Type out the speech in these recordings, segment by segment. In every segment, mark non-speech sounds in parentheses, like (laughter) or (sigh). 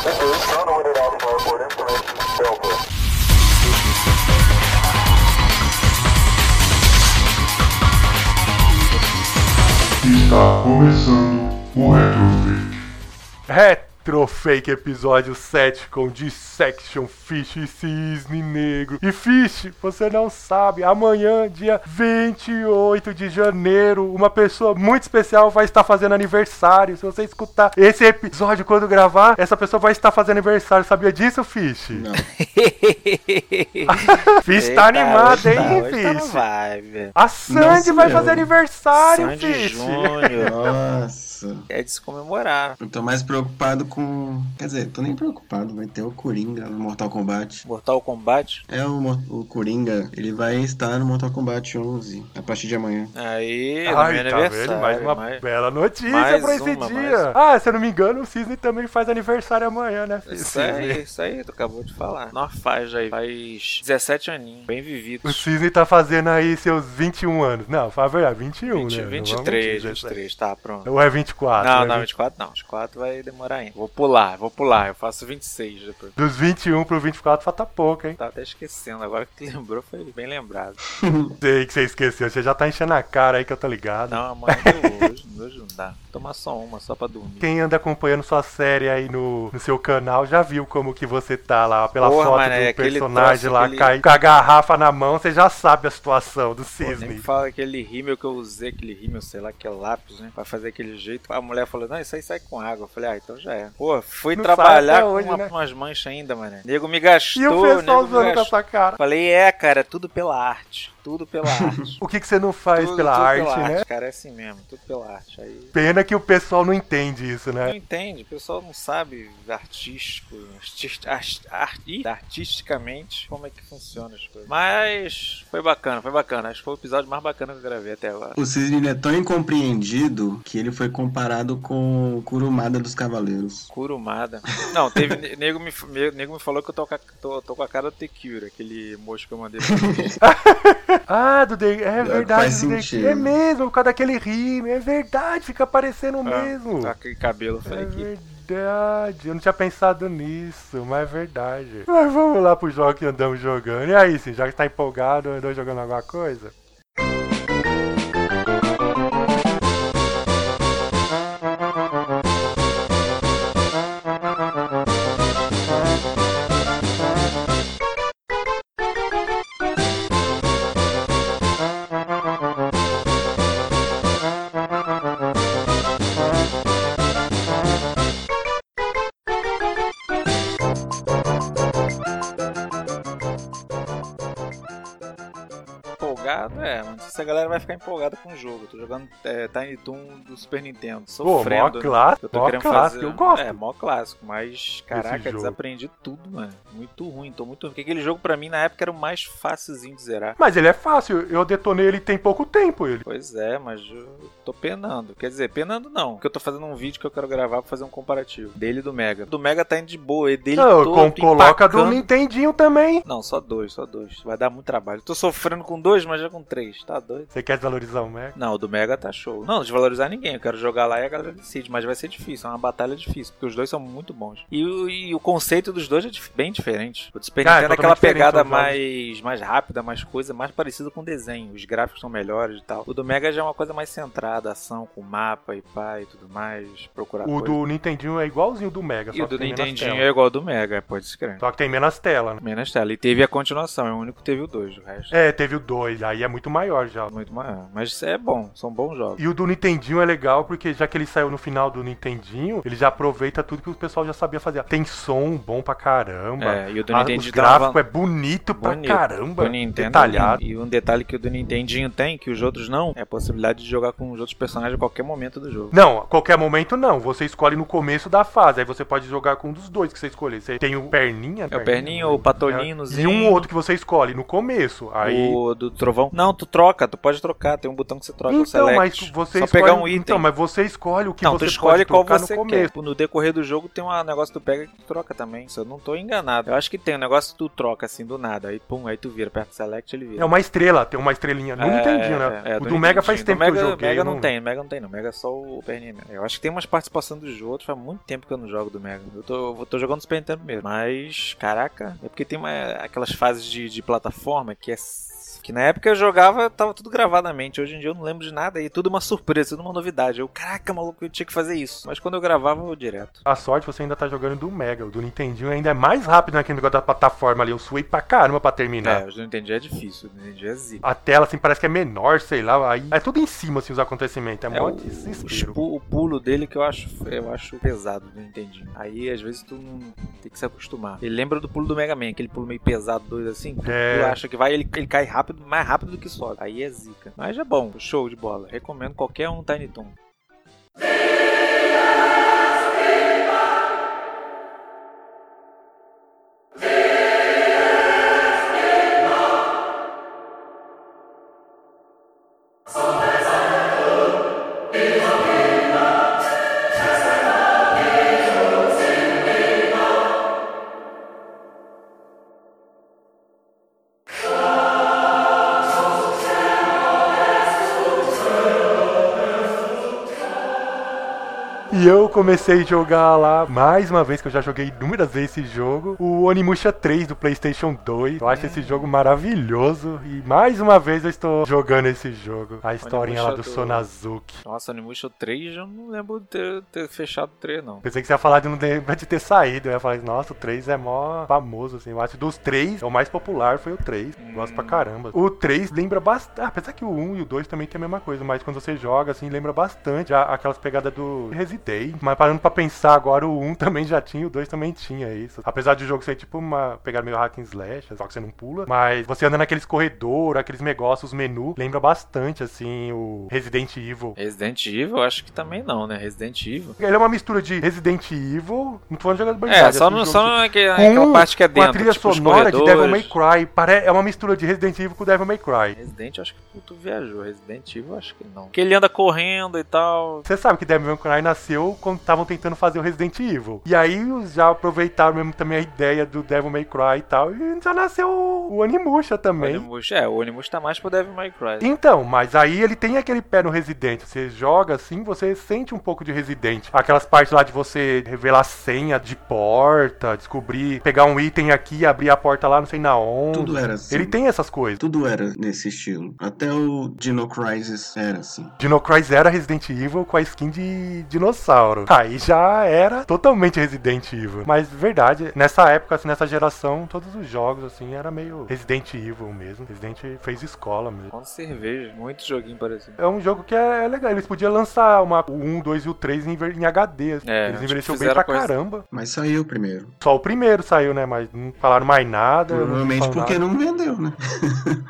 Está começando o Retrofake. Retrofake episódio 7 com Dissection Fish e Cisne Negro. E Fish, você não sabe, amanhã, dia 28 de janeiro, uma pessoa muito especial vai estar fazendo aniversário. Se você escutar esse episódio quando gravar, essa pessoa vai estar fazendo aniversário. Sabia disso, Fish? Não. (laughs) Fish tá animado, hein, tá, hoje tá no Fish? vibe. A Sandy Não vai fazer aniversário, Sandy Fish. Júnior. (laughs) Nossa. É de se comemorar. Eu tô mais preocupado com. Quer dizer, tô nem preocupado. Vai ter o Coringa no Mortal Kombat. Mortal Kombat. É o, o Coringa. Ele vai estar no Mortal Kombat 11 a partir de amanhã. Aí, Ai, meu tá aniversário. vendo? Mais uma mais- bela notícia mais pra esse uma, mais dia. uma. Ah, se eu não me engano, o Cisne também faz aniversário amanhã, né? Isso aí, isso aí, tu acabou de falar. Nós faz aí, faz 17 aninhos, bem O vividos. Cisne tá fazendo aí seus 21 anos. Não, fala a verdade, 21, 20, né? Não vamos 23, mentir, 23, tá, pronto. Ou é 24? Não, né? não, 24 não. 24 vai demorar ainda. Vou pular, vou pular. Eu faço 26 depois. Dos 21 pro 24 falta pouco, hein? Tava até esquecendo. Agora que lembrou, foi bem lembrado. (laughs) Sei que você esqueceu, você já tá enchendo a cara aí que eu tô ligado. Não, amanhã hoje. Hoje não dá. Tomar só uma, só pra dormir. Quem anda acompanhando sua série aí no, no seu canal já viu como que você tá lá, pela Porra, foto mané, do aquele personagem lá, aquele- cai, com a garrafa na mão, você já sabe a situação do Pô, nem Cisne. fala aquele rímel que eu usei, aquele rímel, sei lá, que é lápis, né? Pra fazer aquele jeito. A mulher falou, não, isso aí sai com água. Eu falei, ah, então já é. Pô, fui Não trabalhar com hoje, uma- né? umas manchas ainda, mané. Nego me gastou, E o pessoal nego me usando com essa cara. Falei, é, cara, tudo pela arte. Tudo pela arte. (laughs) O que, que você não faz tudo, pela tudo arte, pela né? arte, cara, é assim mesmo, tudo pela arte. Aí. Pena que o pessoal não entende isso, Não né? entende, o pessoal não sabe artístico, artist, art, art, artisticamente como é que funciona as coisas. Mas foi bacana, foi bacana. Acho que foi o episódio mais bacana que eu gravei até agora. O Cisne é tão incompreendido que ele foi comparado com o Kurumada dos Cavaleiros. Curumada. Não, teve. nego, me, nego me falou que eu tô com a, tô, tô com a cara do Tekira, aquele moço que eu mandei pra. (laughs) Ah, do The... é verdade, faz sentido. é mesmo, por causa daquele rime, é verdade, fica parecendo mesmo. Com aquele cabelo. É falei que. verdade, eu não tinha pensado nisso, mas é verdade. Mas vamos lá pro jogo que andamos jogando. E aí, sim, já que tá empolgado, andou jogando alguma coisa? Empolgado, é, não sei se a galera vai ficar empolgada com o jogo. Eu tô jogando é, Tiny Toon do Super Nintendo. Pô, Sofrendo. mó clássico, Eu tô querendo clássico, fazer. eu gosto. É, mó clássico, mas caraca, desaprendi tudo, mano. Muito ruim, tô muito ruim. Porque aquele jogo pra mim na época era o mais facilzinho de zerar. Mas ele é fácil, eu detonei ele tem pouco tempo, ele. Pois é, mas eu tô penando. Quer dizer, penando não. Porque eu tô fazendo um vídeo que eu quero gravar pra fazer um comparativo. Dele e do Mega. Do Mega tá indo de boa, e dele Não, todo coloca do. Nintendinho também. Não, só dois, só dois. Vai dar muito trabalho. Tô sofrendo com dois, mas já com três. Tá doido? Você quer desvalorizar o Mac? Não, o do Mega tá show. Não, desvalorizar ninguém. Eu quero jogar lá e a galera decide. Mas vai ser difícil. É uma batalha difícil. Porque os dois são muito bons. E, o- e o conceito dos dois é bem diferente. O do Super Nintendo é aquela pegada mais, mais rápida, mais coisa, mais parecida com desenho. Os gráficos são melhores e tal. O do Mega já é uma coisa mais centrada, ação com mapa e pá e tudo mais. Procurar O coisa. do Nintendinho é igualzinho do Mega, E o do Nintendinho é igual ao do Mega, pode se crer. Só que tem menos tela, né? Menos tela. E teve a continuação, é o único que teve o 2, o resto. É, teve o 2, aí é muito maior já. Muito maior. Mas é bom, são bons jogos. E o do Nintendinho é legal porque já que ele saiu no final do Nintendinho, ele já aproveita tudo que o pessoal já sabia fazer. Tem som bom pra caramba. É, e o do Ah, Nintendinho tá uma gráficos é bonito pra Bonito. caramba. O Nintendo detalhado. E um detalhe que o do Nintendinho tem, que os outros não, é a possibilidade de jogar com os outros personagens a qualquer momento do jogo. Não, a qualquer momento não. Você escolhe no começo da fase. Aí você pode jogar com um dos dois que você escolher. Você tem o Perninha. É o Perninho, o Patolino, E um outro que você escolhe no começo. Aí. O do novão. Não, tu troca, tu pode trocar, tem um botão que você troca, o Então, mas select. você Só escolhe... pegar um item. Então, mas você escolhe o que não, você tu escolhe qual você no começo. quer. No decorrer do jogo tem um negócio que tu pega que tu troca também. Se eu não tô enganado. Eu acho que tem um negócio que tu troca assim do nada. Aí pum, aí tu vira, aperta select ele vira. É uma estrela, tem uma estrelinha. Não entendi, né? é, o do Mega faz tempo Do que eu joguei. Mega eu não tem, Mega não tem, não. Mega é só o PNM. Eu acho que tem umas participações dos outros, faz muito tempo que eu não jogo do Mega. Eu tô, eu tô jogando Super Nintendo mesmo. Mas, caraca, é porque tem uma, aquelas fases de, de plataforma que é. Que na época eu jogava, tava tudo gravado na mente. Hoje em dia eu não lembro de nada e tudo uma surpresa, tudo uma novidade. Eu, caraca, maluco, eu tinha que fazer isso. Mas quando eu gravava, eu direto. A sorte você ainda tá jogando do Mega. O do Nintendinho ainda é mais rápido naquele negócio da plataforma ali. Eu suei pra caramba pra terminar. É, eu não entendi, é difícil. Eu não entendi, é zica. A tela, assim, parece que é menor, sei lá. Aí é tudo em cima, assim, os acontecimentos. É, É mó o, desespero. pu- o pulo dele que eu acho, eu acho pesado do Nintendinho. Aí às vezes tu não tem que se acostumar. Ele lembra do pulo do Mega Man, aquele pulo meio pesado, doido assim. É. Tu acha que vai, ele, ele cai rápido, mais rápido do que sobe. Aí é zica. Mas é bom, show de bola. Recomendo qualquer um Tiny Toon. Comecei a jogar lá, mais uma vez, que eu já joguei inúmeras vezes esse jogo, o Onimusha 3 do PlayStation 2. Eu acho esse jogo maravilhoso e mais uma vez eu estou jogando esse jogo. A historinha lá do do- Sonazuki. Nossa, Onimusha 3 eu não lembro de ter, ter fechado o 3, não. Pensei que você ia falar de não lembrar de ter saído. Eu ia falar, nossa, o 3 é mó famoso, assim. Eu acho dos três, o mais popular foi o 3. Gosto pra caramba. O 3 lembra bastante. Apesar que o 1 e o 2 também tem a mesma coisa, mas quando você joga, assim, lembra bastante aquelas pegadas do Resident. Mas parando pra pensar agora, o 1 (laughs) também já tinha, o 2 também tinha isso. Apesar de o jogo ser tipo uma pegada meio hack and slash, só que você não pula. Mas você anda naqueles corredores, aqueles negócios, os menu, lembra bastante, assim, o Resident Evil. Resident Evil, eu acho que também não, né? Resident Evil. Ele é uma mistura de Resident Evil, não tô falando de jogabilidade. É, só, assim, jogo só não é que- com, aquela parte que é com dentro. a trilha tipo, sonora de Devil May. Cry. Pare... É uma mistura de Resident Evil com Devil May Cry. Resident, eu acho que tu viajou. Resident Evil, eu acho que não. Porque ele anda correndo e tal. Você sabe que Devil May Cry nasceu quando estavam tentando fazer o Resident Evil. E aí já aproveitaram mesmo também a ideia do Devil May Cry e tal. E já nasceu o Onimusha O também. Onimusha, é, o Onimusha tá mais pro Devil May Cry. Então, mas aí ele tem aquele pé no Resident. Você joga assim, você sente um pouco de Resident. Aquelas partes lá de você revelar senha de porta, descobrir, pegar um item aqui, abrir a porta lá, não sei na onde. Tudo era assim. Ele tem essas coisas. Tudo era nesse estilo. Até o Dino Crisis era assim. Dino Crisis era Resident Evil com a skin de dinossauro. Aí já era totalmente Resident Evil. Mas verdade, nessa época, assim, nessa geração, todos os jogos assim era meio Resident Evil mesmo. Resident fez escola mesmo. Com cerveja, muito joguinho parecido. É um jogo que é legal. Eles podiam lançar uma, o 1, 2 e o 3 em, em HD. assim. É, Eles envelheceram bem pra coisa- caramba. Mas saiu primeiro. Só o primeiro saiu, né? Mas não falaram mais nada. não Provavelmente falaram porque nada. não vendeu, né?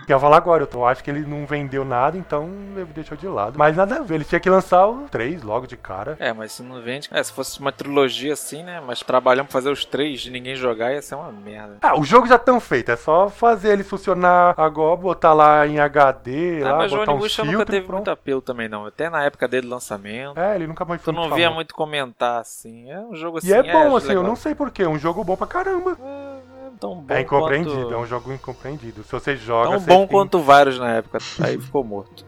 Que (laughs) eu ia falar agora, eu tô- eu acho que ele não vendeu nada, então ele deixou de lado. Mas nada a ver, ele tinha que lançar o 3 logo de cara. É, mas se não vende. É, se fosse uma trilogia assim, né? Mas trabalhando pra fazer os três de ninguém jogar ia ser uma merda. Ah, o jogo já tão feito, é só fazer ele funcionar agora, botar lá em HD, Ah, lá, mas o um Onimusha filtro nunca teve pronto. muito apelo também, não. Até na época dele lançamento. É, ele nunca mais Tu foi não muito via famoso. muito comentar assim. É um jogo assim. E é bom, assim, eu legal. não sei porquê, é um jogo bom pra caramba. É tão bom É incompreendido, quanto... é um jogo incompreendido. Se você joga, Tão bom tem- quanto vários na época. Aí ficou morto.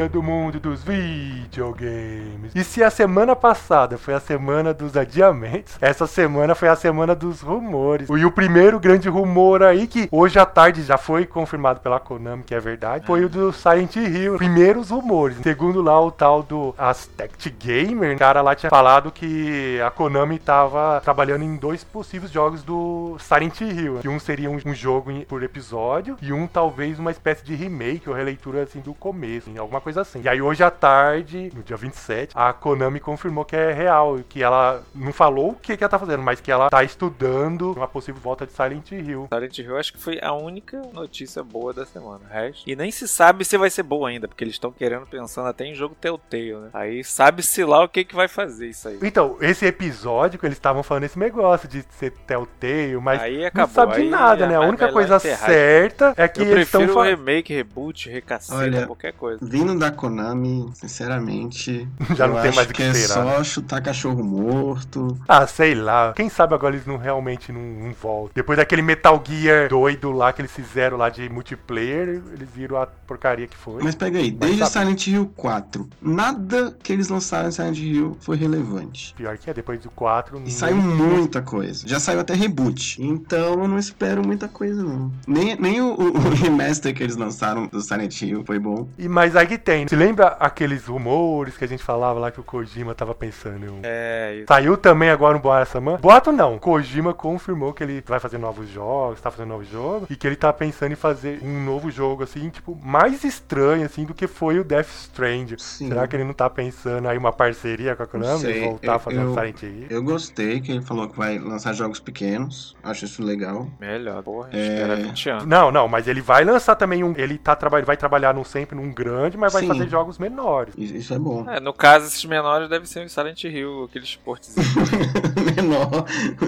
Notícia do mundo dos videogames. E se a semana passada foi a semana dos adiamentos, essa semana foi a semana dos rumores. E o primeiro grande rumor aí, que hoje à tarde já foi confirmado pela Konami, que é verdade, foi o do Silent Hill. Primeiros rumores. Segundo lá o tal do Aztec Gamer, o cara lá tinha falado que a Konami tava trabalhando em dois possíveis jogos do Silent Hill. Que um seria um, um jogo por episódio e um talvez uma espécie de remake ou releitura assim do começo, alguma coisa assim. E aí hoje à tarde, no dia 27, a Konami confirmou que é real, que ela não falou o que, que ela tá fazendo, mas que ela tá estudando uma possível volta de Silent Hill. Silent Hill acho que foi a única notícia boa da semana. Resto. E nem se sabe se vai ser boa ainda, porque eles estão querendo, pensando até em jogo Telltale, né? Aí sabe-se lá o que, que vai fazer isso aí. Então, esse episódio que eles estavam falando esse negócio de ser Telltale, mas Aí acabou, não sabe de aí nada, né? A única coisa certa é que Eu eles estão prefiro falando. remake, reboot, recaceta, Olha, qualquer coisa. Vindo da Konami, sinceramente, (laughs) Já não tem acho mais o que que é esperar, só chutar cachorro morto. Ah, sei lá. Quem sabe agora eles não realmente não, não voltam. Depois daquele Metal Gear doido lá que eles fizeram lá de multiplayer, eles viram a porcaria que foi. Mas pega aí, Vai desde saber. Silent Hill 4, nada que eles lançaram em Silent Hill foi relevante. Pior que é, depois do 4. E saiu muita coisa. Já saiu até reboot. Então eu não espero muita coisa, não. Nem, nem o, o- o remaster que eles lançaram do Silent Hill foi bom. E mas aí que tem. Se lembra aqueles rumores que a gente falava lá que o Kojima tava pensando? em um- É, isso. Saiu também agora no Boato essa. Boato não. Kojima confirmou que ele vai fazer novos jogos, tá fazendo novos jogos, e que ele tá pensando em fazer um novo jogo, assim, tipo, mais estranho, assim, do que foi o Death Strand. Sim. Será que ele não tá pensando aí uma parceria com a Konami? sei. Voltar Eu- a fazer um eu- Silent Hill? Eu gostei que ele falou que vai lançar jogos pequenos. Acho isso legal. Melhor, porra, É. espera 20 anos. Não, não, mas ele vai lançar também um. Ele tá vai trabalhar num, sempre num grande, mas vai Sim. fazer jogos menores. Isso isso é bom. É, no caso, esses menores devem ser o Silent Hill, aqueles portezinhos. (laughs) menor.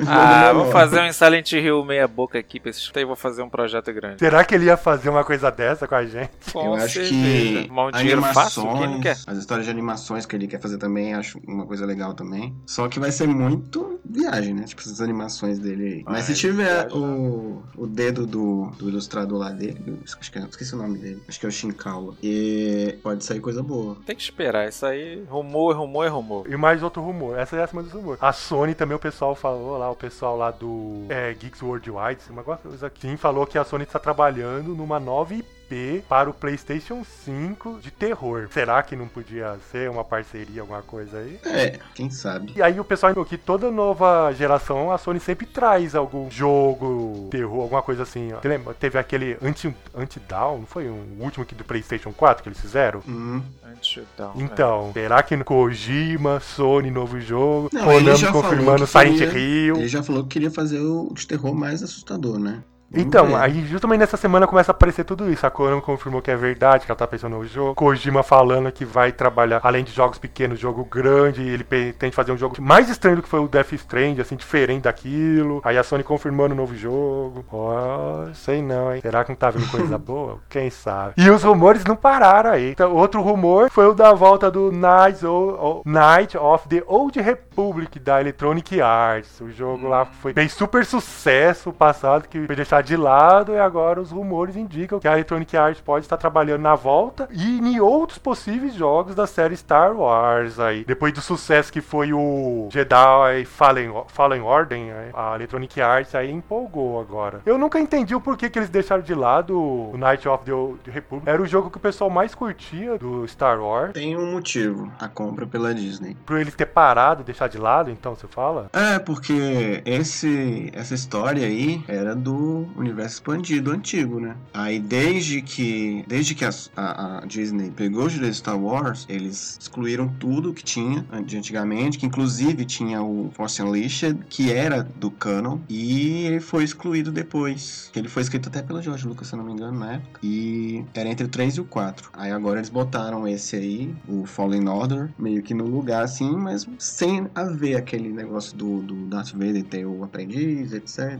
ah, Menor. vou fazer um Silent Hill meia boca aqui pra esses. Aí vou fazer um projeto grande. Será que ele ia fazer uma coisa dessa com a gente? Com eu acho certeza. que um dinheiro fácil, quem não quer? as histórias de animações que ele quer fazer também, acho uma coisa legal também. Só que vai ser muito viagem, né? Tipo, essas animações dele aí. Mas se Vai, tiver viagem. o, o dedo do, do ilustrador lá dele, acho que, esqueci o nome dele, acho que é o Shinkawa, e pode sair coisa boa. Tem que esperar, isso aí, rumor, rumor é rumor. E mais outro rumor, essa é a semana dos rumores. A Sony também, o pessoal falou lá, o pessoal lá do é, Geeks Worldwide, uma coisa aqui, sim, falou que a Sony está trabalhando numa nova IP para o PlayStation 5 de terror. Será que não podia ser uma parceria, alguma coisa aí? É, quem sabe. E aí o pessoal que toda nova geração a Sony sempre traz algum jogo, terror, alguma coisa assim. Ó. Lembra? Teve aquele Anti- Anti-Down, não foi um o último aqui do PlayStation 4 que eles fizeram? Hum. Antes então. Então, será que no Kojima, Sony, novo jogo, Não, ele Konami já falou confirmando que Silent queria- Hill. Ele já falou que queria fazer o de terror mais assustador, né? Então, aí justamente nessa semana começa a aparecer tudo isso. A Konami confirmou que é verdade, que ela tá pensando no jogo. Kojima falando que vai trabalhar, além de jogos pequenos, jogo grande. Ele pretende fazer um jogo mais estranho do que foi o Death Strand, assim, diferente daquilo. Aí a Sony confirmando o novo jogo. Ó, sei não, hein? Será que não tá vindo coisa (laughs) boa? Quem sabe? E os rumores não pararam aí. Então, outro rumor foi o da volta do Night of the Old Republic da Electronic Arts. O jogo lá foi, fez super sucesso passado, que foi deixado de lado, e agora os rumores indicam que a Electronic Arts pode estar trabalhando na volta e em outros possíveis jogos da série Star Wars aí. Depois do sucesso que foi o Jedi Fallen, Fallen Order, né, a Electronic Arts aí empolgou agora. Eu nunca entendi o porquê que eles deixaram de lado o Night of the Republic. Era o jogo que o pessoal mais curtia do Star Wars. Tem um motivo, a compra pela Disney. Por eles ter parado, deixar de lado, então, você fala? É, porque esse, essa história aí era do universo expandido antigo, né? Aí desde que desde que a, a- a Disney pegou os direitos Star Wars, eles excluíram tudo que tinha de antigamente, que inclusive tinha o Force Unleashed, que era do canon, e ele foi excluído depois. Ele foi escrito até pelo George Lucas, se eu não me engano, na época. E era entre o 3 e o 4. Aí agora eles botaram esse aí, o Fallen Order, meio que no lugar assim, mas sem haver aquele negócio do, do Darth Vader ter o aprendiz, etc.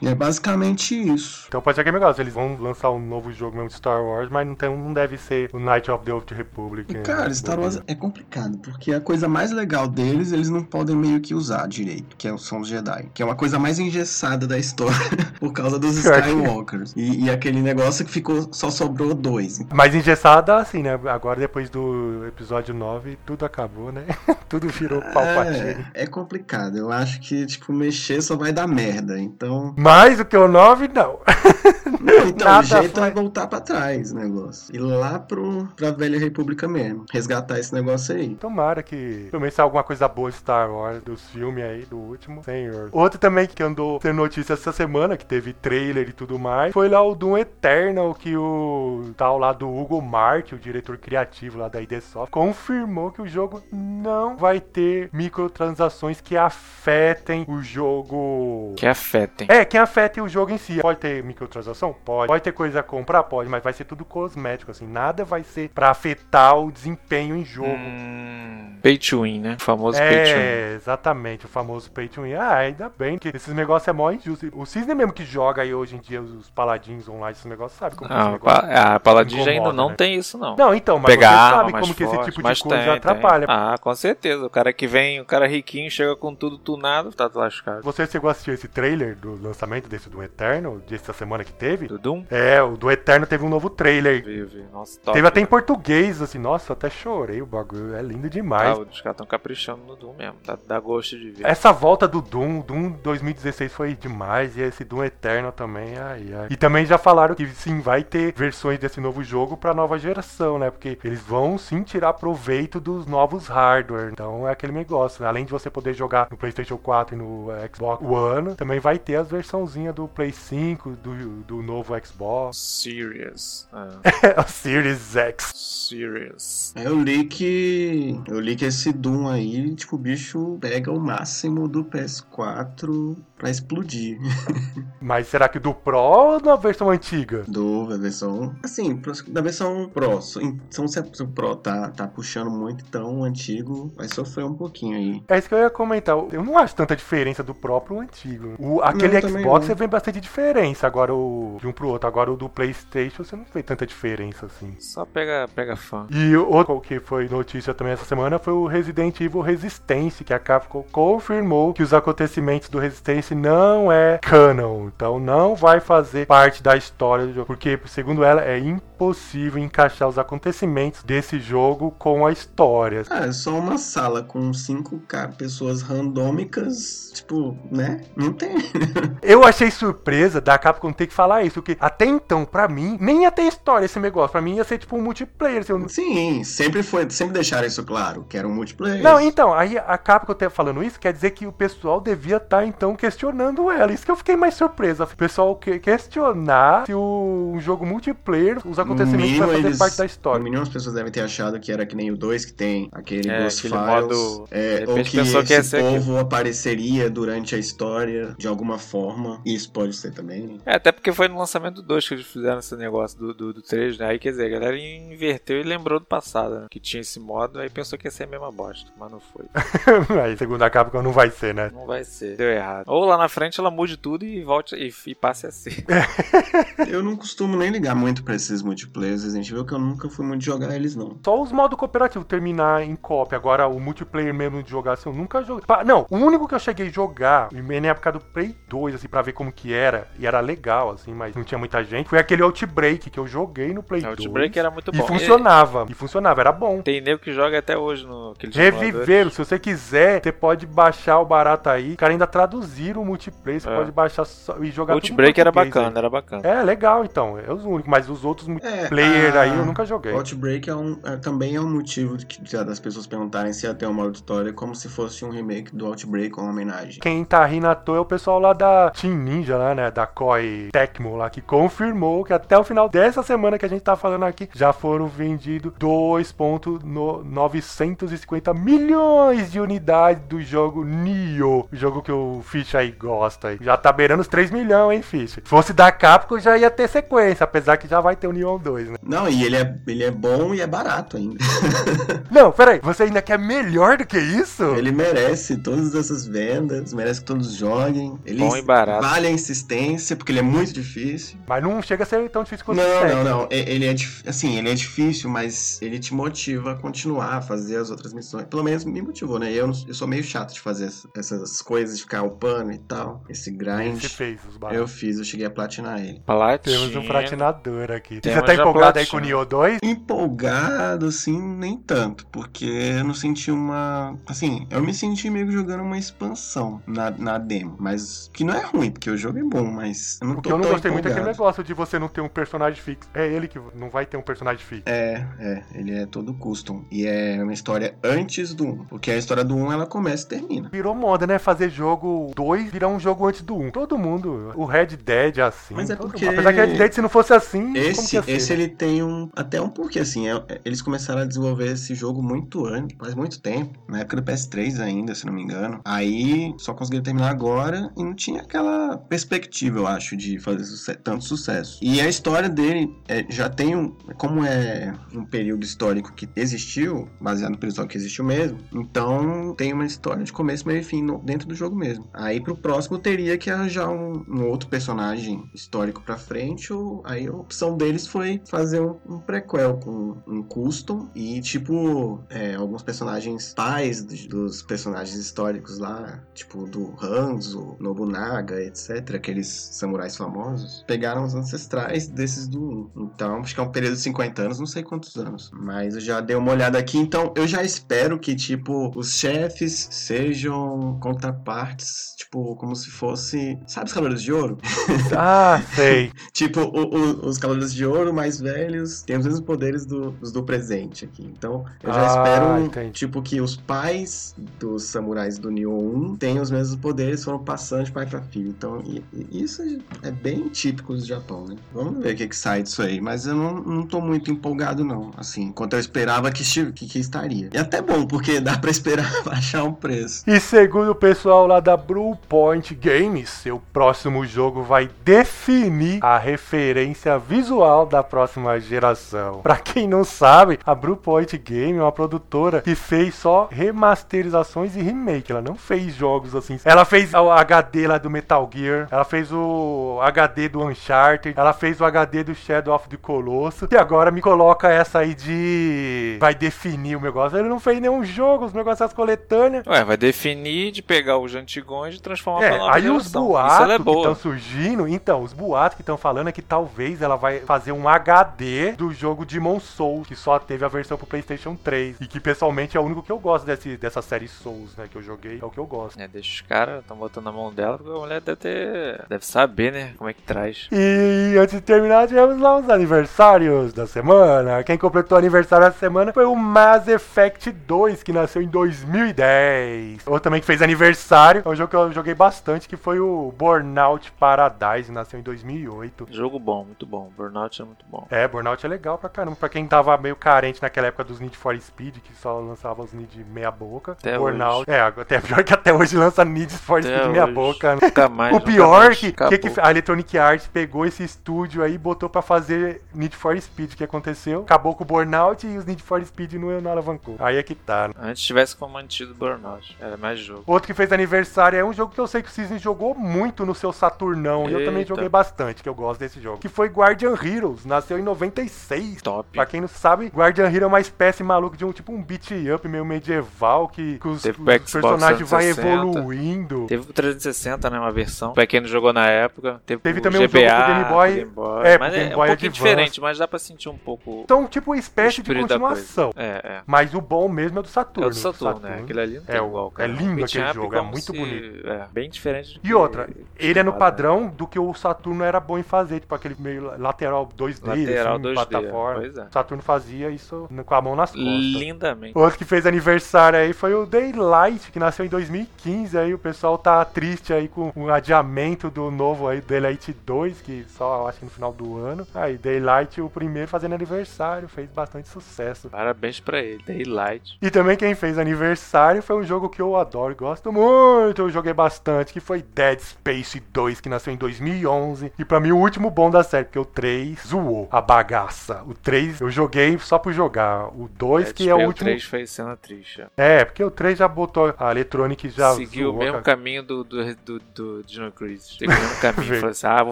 E é basicamente isso. Então pode ser que é legal. Eles vão lançar um novo jogo mesmo de Star Wars, mas não, tem, não deve ser o Night of the Old Republic. né? Cara, Star Wars é complicado, porque a coisa mais legal deles, eles não podem meio que usar direito, que é o São dos Jedi. Que é uma coisa mais engessada da história, (laughs) por causa dos que- Skywalkers. E, e aquele negócio que ficou, só sobrou dois. Mas engessada, assim, né? Agora, depois do episódio 9, tudo acabou, né? (laughs) tudo virou Palpatine. É, é complicado. Eu acho que, tipo, mexer só vai dar merda. Então. Mais do que o 9, não. (laughs) Então Nada o jeito vai- é voltar pra trás o negócio. Ir lá pro, pra velha república mesmo. Resgatar esse negócio aí. Tomara que menos saia alguma coisa boa de Star Wars, dos filmes aí, do último. Senhor. Outro também que andou tendo notícia essa semana, que teve trailer e tudo mais, foi lá o Doom Eternal, que o tal lá do Hugo Mark, o diretor criativo lá da ID Soft, confirmou que o jogo não vai ter microtransações que afetem o jogo. Que afetem. É, que afetem o jogo em si. Pode ter microtransação? Pode. Pode ter coisa a comprar? Pode, mas vai ser tudo cosmético, assim. Nada vai ser pra afetar o desempenho em jogo. Hum, pay to win, né? O famoso pay to win. É, exatamente, o famoso pay to win. Ah, ainda bem que esses negócios é mó injusto. O Cisne mesmo que joga aí hoje em dia os paladins online, esses negócios, sabe como que esse Ah, negócio... pa- a Paladin já ainda não né? tem isso, não. Não, então, mas Pegar você sabe como que esse forte, tipo de coisa tem, atrapalha. tem. Ah, com certeza. O cara que vem, o cara riquinho, chega com tudo tunado, tá lascado. Você chegou a assistir esse trailer do lançamento desse do Eternal, dessa semana que teve? Do Doom? É, o do Eterno teve um novo trailer. Vi, vi. Nossa, top. Teve até em português, assim, nossa, até chorei o bagulho, é lindo demais. Ah, os caras tão caprichando no Doom mesmo. Dá, dá gosto de ver. Essa volta do Doom, Doom 2016 foi demais, e esse Doom Eternal também, ai, ai. E também já falaram que sim, vai ter versões desse novo jogo pra nova geração, né? Porque eles vão sim tirar proveito dos novos hardware. Então é aquele negócio, né? Além de você poder jogar no PlayStation 4 e no Xbox One, também vai ter as versãozinhas do Play 5, do, do novo Xbox, Serious. Ah, (laughs) o Series X. serious. Eu li que. Eu li que esse Doom aí, tipo, o bicho pega o máximo do PS4 pra explodir. (laughs) Mas será que do Pro ou na versão antiga? Do da versão. Assim, pro- da versão Pro. Então, se o Pro tá, tá puxando muito, então o antigo vai sofrer um pouquinho aí. É isso que eu ia comentar. Eu não acho tanta diferença do próprio antigo. O, aquele Não, Xbox não. você vê bastante diferença agora o, de um pro outro. Agora o do PlayStation você não vê tanta diferença assim. Só pega, pega fã. E outro que foi notícia também essa semana foi o Resident Evil Resistance, que a Capcom confirmou que os acontecimentos do Resistance não é canon. Então não vai fazer parte da história do jogo. Porque, segundo ela, é impossível encaixar os acontecimentos desse jogo com a história. Ah, é só uma sala com cinco pessoas randômicas. Tipo, né? Não tem. (laughs) Eu achei surpresa da Capcom ter que falar isso, porque até então, pra mim, nem ia ter história esse negócio. Pra mim ia ser tipo um multiplayer. assim, eu Sim, sempre foi. Sempre deixaram isso claro, que era um multiplayer. Não, então, aí a Capcom ter falando isso quer dizer que o pessoal devia estar então questionando ela. Isso que eu fiquei mais surpresa. O pessoal que- questionar se o um jogo multiplayer, os No acontecimentos mínimo, vai fazer eles- parte da No história. mínimo as pessoas devem ter achado que era que nem o 2, que tem aquele É, Ghost aquele Files. modo- é, ou que que esse aquilo. povo apareceria durante a história de alguma forma. Isso pode ser também. É, até porque foi no lançamento do 2 que eles fizeram esse negócio do, do, do 3, né? Aí quer dizer, a galera inverteu e lembrou do passado, né? Que tinha esse modo, aí pensou que ia ser a mesma bosta, mas não foi. (laughs) aí, segundo a Capcom, não vai ser, né? Não vai ser. Deu errado. Ou lá na frente ela mude tudo e volte e, e passe a ser. (laughs) Eu não costumo nem ligar muito pra esses multiplayers Resident Evil, que eu nunca fui muito jogar eles, não. Só os modos cooperativos terminar em cópia. Agora, o multiplayer mesmo de jogar assim, eu nunca joguei. Pa- Não, o único que eu cheguei a jogar, e na época do Play 2, assim, pra ver como que era, e era legal, assim, mas não tinha muita gente, foi aquele Outbreak que eu joguei no Play 2. Outbreak era muito E bom. funcionava. E funcionava, era bom. Tem nego que joga até hoje no Reviveram, se você quiser, você pode baixar o barato aí. Cara, ainda traduziram o multiplayer, você É. pode baixar só- e jogar Outbreak era bacana, aí. era bacana. É, legal então. É os únicos, mas os outros É, multiplayer a- aí eu nunca joguei. Outbreak é um, é- também é um motivo de que- das pessoas perguntarem se ia ter um modo história como se fosse um remake do Outbreak ou uma homenagem. Quem tá rindo à toa é o pessoal lá da Team Ninja lá, né? Da Koei Tecmo Lá, que confirmou que até o final dessa semana que a gente tá falando aqui, já foram vendidos 2.950 milhões de unidades do jogo Nioh, o jogo que o Fish aí gosta. Já tá beirando os 3 milhões, hein, Fish? Se fosse da Capcom, já ia ter sequência, apesar que já vai ter o Nioh 2, né? Não, e ele é, ele é bom e é barato ainda. (laughs) Não, peraí, você ainda quer melhor do que isso? Ele merece todas essas vendas, merece que todos joguem. Ele Bom e barato. vale a insistência, porque ele é muito difícil. Mas não chega a ser tão difícil quanto Não, não, não. Ele é assim, ele é difícil, mas ele te motiva a continuar a fazer as outras missões. Pelo menos me motivou, né? Eu, eu sou meio chato de fazer ess- essas coisas, de ficar upando e tal. Esse grind. Você fez os Eu baratos. fiz, eu cheguei a platinar ele. Platina. Temos um platinador aqui. Temos você tá empolgado aí com o Nioh 2? Empolgado, assim, nem tanto, porque eu não senti uma. Assim, eu me senti meio que jogando uma expansão na, na demo, mas que não é ruim, porque o jogo é bom, mas eu não tô eu não tão gostei muito aquele negócio de você não ter um personagem fixo. É ele que não vai ter um personagem fixo. É, é, ele é todo custom. E é uma história antes do 1. Porque a história do 1 ela começa e termina. Virou moda, né? Fazer jogo 2 virar um jogo antes do 1. Todo mundo. O Red Dead é assim. Mas é porque- mundo. Apesar que Red Dead, se não fosse assim, Esse, esse ele tem um. Até um porquê, assim. é- é- eles começaram a desenvolver esse jogo muito antes, faz muito tempo. Na época do PS3 ainda, se não me engano. Aí só conseguiram terminar agora e não tinha aquela perspectiva, eu acho, de fazer tanto sucesso. E a história dele é, já tem um. Como é um período histórico que existiu, baseado no período que existiu mesmo, então tem uma história de começo, meio e fim no- dentro do jogo mesmo. Aí pro próximo teria que arranjar um, um outro personagem histórico pra frente, ou aí a opção deles foi fazer um, um prequel com um custom e tipo é, alguns personagens pais dos, dos personagens históricos lá, tipo do Hanzo, Nobunaga, etc, aqueles samurais famosos, pegaram os ancestrais desses do 1. Então, acho que é um período de 50 anos, não sei quantos anos, mas eu já dei uma olhada aqui, então eu já espero que tipo os chefes sejam contrapartes, tipo como se fosse, sabe os Cavaleiros de Ouro? (laughs) Ah, sei. (laughs) Tipo, o- o- os Cavaleiros de Ouro mais velhos têm os mesmos poderes do- dos do presente aqui. Então, eu já Ah, espero, entendi. tipo, que os pais dos samurais do Nioh 1 tenham os mesmos poderes, foram passando de pai pra filho. Então, e- e isso é bem típico do Japão, né? Vamos ver o que, que sai disso aí. Mas eu não, não tô muito empolgado, não. Assim, enquanto eu esperava que, que, que estaria. E até bom, porque dá pra esperar (laughs) baixar o preço. E segundo o pessoal lá da Blue Point Games, seu próximo jogo vai definir a referência visual da próxima geração. Pra quem não sabe, a Blue Point Game é uma produtora que fez só remasterizações e remake. Ela não fez jogos assim. Ela fez o HD lá do Metal Gear, ela fez o HD do Uncharted, ela fez o HD do Shadow of the Colossus. E agora me coloca essa aí de vai definir o negócio. Ele não fez nenhum jogo, os negócios das coletâneas. Ué, vai definir de pegar os antigões e transformar pra É, nova aí os geração. boatos é que estão surgindo, então, os boatos que estão falando é que talvez ela vai fazer um HD do jogo Demon Souls, que só teve a versão pro PlayStation 3, e que pessoalmente é o único que eu gosto desse, dessa série Souls, né, que eu joguei, é o que eu gosto. É, deixa os caras, estão botando na mão dela, porque a mulher deve ter. Deve saber, né? Como é que traz. E antes de terminar, tivemos lá os aniversários da semana. Quem completou o aniversário da semana foi o Mass Effect 2, que nasceu em 2010. Outro também que fez aniversário, é um jogo que eu joguei bastante, que foi o Burnout Paradise, nasceu em 2008. Jogo bom, muito bom. Burnout é muito bom. É, Burnout é legal pra caramba. Pra quem tava meio carente naquela época dos Need for Speed, que só lançava os Need meia boca. Até Burnout. É, até (laughs) pior que até hoje lança Need for Até Speed meia hoje. boca. né? Nunca mais. O nunca pior mais. que, que, que a Electronic Pegou esse estúdio aí e botou pra fazer Need for Speed. O que aconteceu? Acabou com o Burnout e os Need for Speed não, não alavancou. Aí é que tá, né? Antes tivesse mantido Burnout. Era mais jogo. Outro que fez aniversário é um jogo que eu sei que o Cisne jogou muito no seu Saturnão. E eu também Eita. joguei bastante, que eu gosto desse jogo. Que foi Guardian Heroes. Nasceu em 96. Top. Pra quem não sabe, Guardian Hero é uma espécie maluca de um tipo um beat up meio medieval que, que os, Teve os personagens vão 360. evoluindo. Teve o 360, né? Uma versão. Pra quem não jogou na época. Teve, Teve o também um GBA, jogo pro Game Boy. Game Boy. É, mas Game é Boy um pouquinho Advance. diferente, mas dá pra sentir um pouco. Então, tipo uma espécie de continuação. É, é. Mas o bom mesmo é do Saturno. É do Saturno, né? Aquele ali não tem É o- igual, é cara. lindo Beat aquele jogo, é muito se- bonito. É, bem diferente E outra, ele é no né? padrão do que o Saturno era bom em fazer, tipo aquele meio lateral 2D, Lateral assim, 2D, plataforma. pois é. Saturno fazia isso com a mão nas costas. Lindamente. Outro que fez aniversário aí foi o Daylight, que nasceu em 2015. Aí o pessoal tá triste aí com o adiamento do novo aí, Daylight 2, que só acho que no final do ano. Aí, Daylight, o primeiro fazendo aniversário, fez bastante sucesso. Parabéns pra ele, Daylight. E também quem fez aniversário foi um jogo que eu adoro, gosto muito, eu joguei bastante, que foi Dead Space 2, que nasceu em 2011. E pra mim o último bom da série, porque o 3 zoou a bagaça. O 3 eu joguei só por jogar. O 2 que é o último. Space 3 foi cena triste. É, porque o 3 já botou a Electronic já Seguiu o zoou, mesmo cara. caminho do, do, do, do Dino Crisis. Seguiu o mesmo (laughs) caminho. Falou assim: ah, vou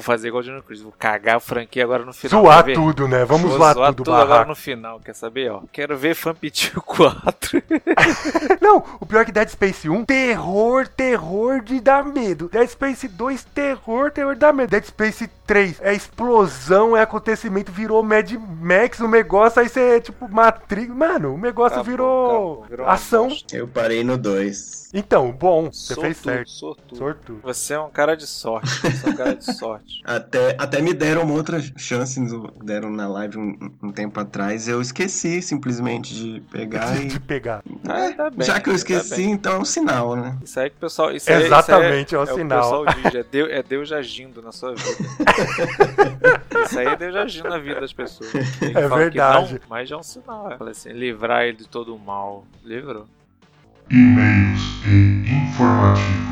fazer igual o Dino Crisis. Vou cagar o franquia agora no final. Zoar tudo, né? Vamos Vou zoar, zoar tudo, tudo agora barraco. no final, quer saber, ó? Quero ver Fampitil (laughs) 4. (laughs) Não, o pior é que Dead Space 1, terror, terror de dar medo. Dead Space 2, terror, terror de dar medo. Dead Space 3, é explosão, é acontecimento, virou Mad Max, o negócio, aí você é tipo Matrix. Mano, o negócio Acabou, virou, acabou, virou ação. Eu parei no 2. Então, bom, você fez Sortudo, certo. sortudo. Sortudo. Você é um cara de sorte. Você é um cara de sorte. (laughs) Até, até me deram uma outra chance, deram na live um, um tempo atrás. Eu esqueci simplesmente de pegar (laughs) De e. pegar. Ah, tá bem, Já que eu tá esqueci, bem. então é um sinal, né? Isso aí que o pessoal. Isso aí- Exatamente, isso é aí o é, sinal. o pessoal diz, é Deus, é Deus agindo na sua vida. (laughs) isso aí é Deus agindo na vida das pessoas. É verdade. não, mas é um sinal. É. Fala assim, livrar ele de todo o mal. Livrou. E-mails e informativos.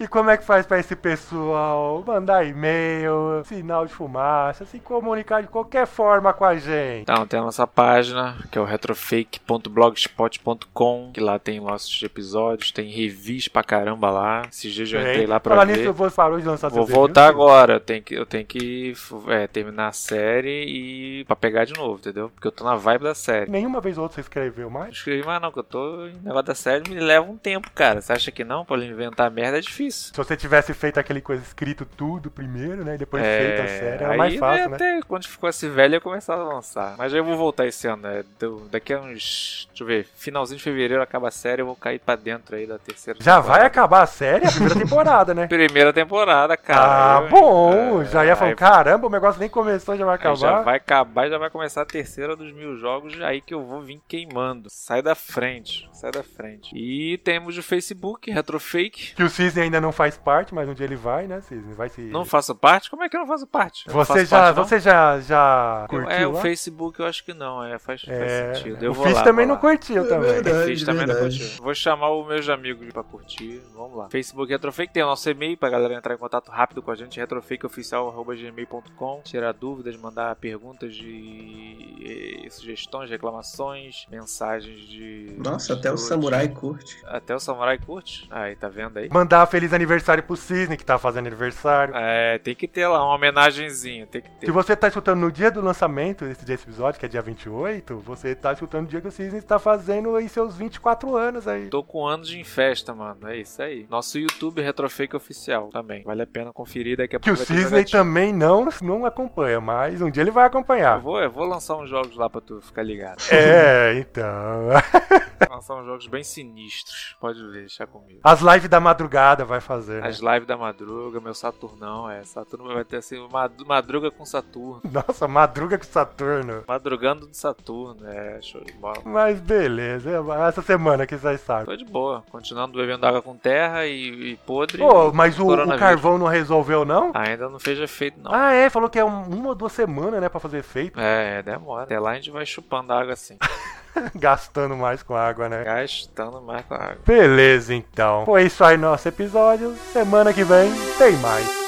E como é que faz pra esse pessoal mandar e-mail, sinal de fumaça, se comunicar de qualquer forma com a gente? Então, tem a nossa página, que é o retrofake.blogspot.com, que lá tem nossos episódios, tem reviews pra caramba lá. Esses dias eu entrei lá pra Falar ver. nisso, você parou de lançar Vou voltar reviews? agora, eu tenho que, eu tenho que é, terminar a série e pra pegar de novo, entendeu? Porque eu tô na vibe da série. Nenhuma vez ou outra você escreveu Não mais? escrevi mais não, que eu tô em negócio da série, me leva um tempo, cara. Você acha que não? Pra ele inventar merda é difícil. Se você tivesse feito aquele coisa escrito tudo primeiro, né? E depois feito a série, era aí, mais fácil, né? Até quando ficasse velho eu começar a lançar. Mas aí eu vou voltar esse ano, né? Do- daqui a uns. Deixa eu ver, finalzinho de fevereiro acaba a série, eu vou cair pra dentro aí da terceira Já temporada. vai acabar a série, a primeira (laughs) temporada, né? Primeira temporada, cara. ah, Eu- bom! é, já ia falar, aí- caramba, o negócio nem começou, já vai Aí acabar. já vai acabar e já vai começar a terceira dos mil jogos, aí que eu vou vir queimando. Sai da frente, sai da frente. E temos o Facebook, Retrofake. Que o Cisne ainda não faz parte, mas um dia ele vai, né, Cisne? Vai se. Não faço parte? Como é que eu não faço parte? Eu Você faço já, parte, você já, já curtiu É, o lá? Facebook eu acho que não, é, faz, faz É, sentido. Eu o lá, também vou não curtiu É também. verdade. O Fizz também não curtiu. Vou chamar os meus amigos pra curtir. Vamos lá. Facebook Retrofake tem o nosso e-mail pra galera entrar em contato rápido com a gente. retrofakeoficial.gmail.com Tirar dúvidas, mandar perguntas de sugestões, reclamações, mensagens de. Nossa, até o samurai curte. Até o Samurai curte? Aí, tá vendo aí? Mandar feliz aniversário pro Cisne, que tá fazendo aniversário. É, tem que ter lá uma homenagenzinha, tem que ter. Se você tá escutando no dia do lançamento desse, desse episódio, que é dia 28, você tá escutando no dia que o Cisne está fazendo aí seus 24 anos aí. Tô com anos em festa, mano. É isso aí. Nosso YouTube Retrofake Oficial também. Vale a pena conferir daqui a Que o pouco. vai ter Cisne também não, não acompanha, mas um dia ele vai Eu acompanhar. vou, eu vou lançar uns jogos lá pra tu ficar ligado. É, então. (laughs) Lançar uns jogos bem sinistros. Pode ver, deixar comigo. As lives da madrugada vai fazer. né? As lives da madruga, meu Saturnão, é. Saturno vai ter assim, mad- madruga com Saturno. Nossa, madruga com Saturno. Madrugando do Saturno, é, show de bola. Mas beleza, essa semana que vocês sabem. Tô de boa, continuando bebendo água com terra e, e podre. Pô, mas o, o carvão não resolveu, não? Ainda não fez efeito, não. Ah, é, falou que é um- uma ou duas semanas, né, pra fazer efeito. É, demora. Até lá a gente vai chupando água assim. (laughs) (laughs) Gastando mais com água, né? Gastando mais com água. Beleza, então. Foi isso aí nosso episódio. Semana que vem tem mais.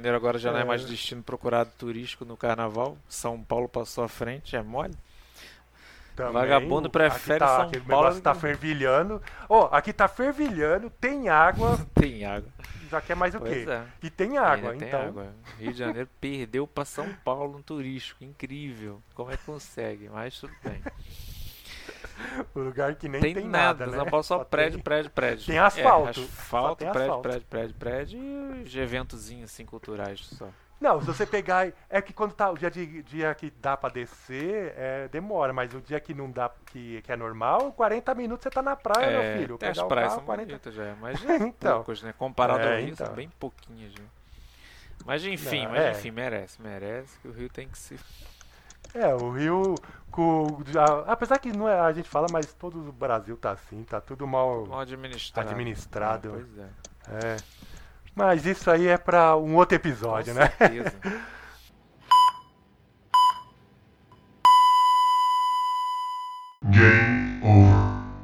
Janeiro agora já não é É. mais destino procurado turístico no carnaval. São Paulo passou à frente, é mole. Também, Vagabundo prefere tá, São aquele Paulo negócio tá fervilhando. Ó, aqui tá fervilhando, tem água, (laughs) Tem água. já quer mais o Pois quê? é. E tem água, Ainda então. Tem água. Rio de Janeiro perdeu pra São Paulo no turístico. Incrível. Como é que consegue? Mas tudo bem. (laughs) O lugar que nem tem, tem, nada. né? São Paulo só, Só prédio, tem- prédio, prédio. tem asfalto. É, asfalto, tem prédio, asfalto. prédio, prédio, prédio e os eventozinhos assim culturais só. Não, se você pegar. É que quando tá o dia, de, dia que dá pra descer, é, demora, mas o dia que não dá, que, que é normal, 40 minutos você tá na praia, meu filho. as Pegar o praias carro, são 40 bonitas já, mas (laughs) já Então. poucos, né? Comparado É, ao Rio, então. são bem pouquinhas já. Mas enfim, Não, mas é. enfim, merece, merece que o Rio tem que se é, o Rio. Com, apesar que não é, a gente fala, mas todo o Brasil tá assim, tá tudo mal, mal administrado. administrado. É, pois é. é. Mas isso aí é para um outro episódio, Com né? Certeza. Game over.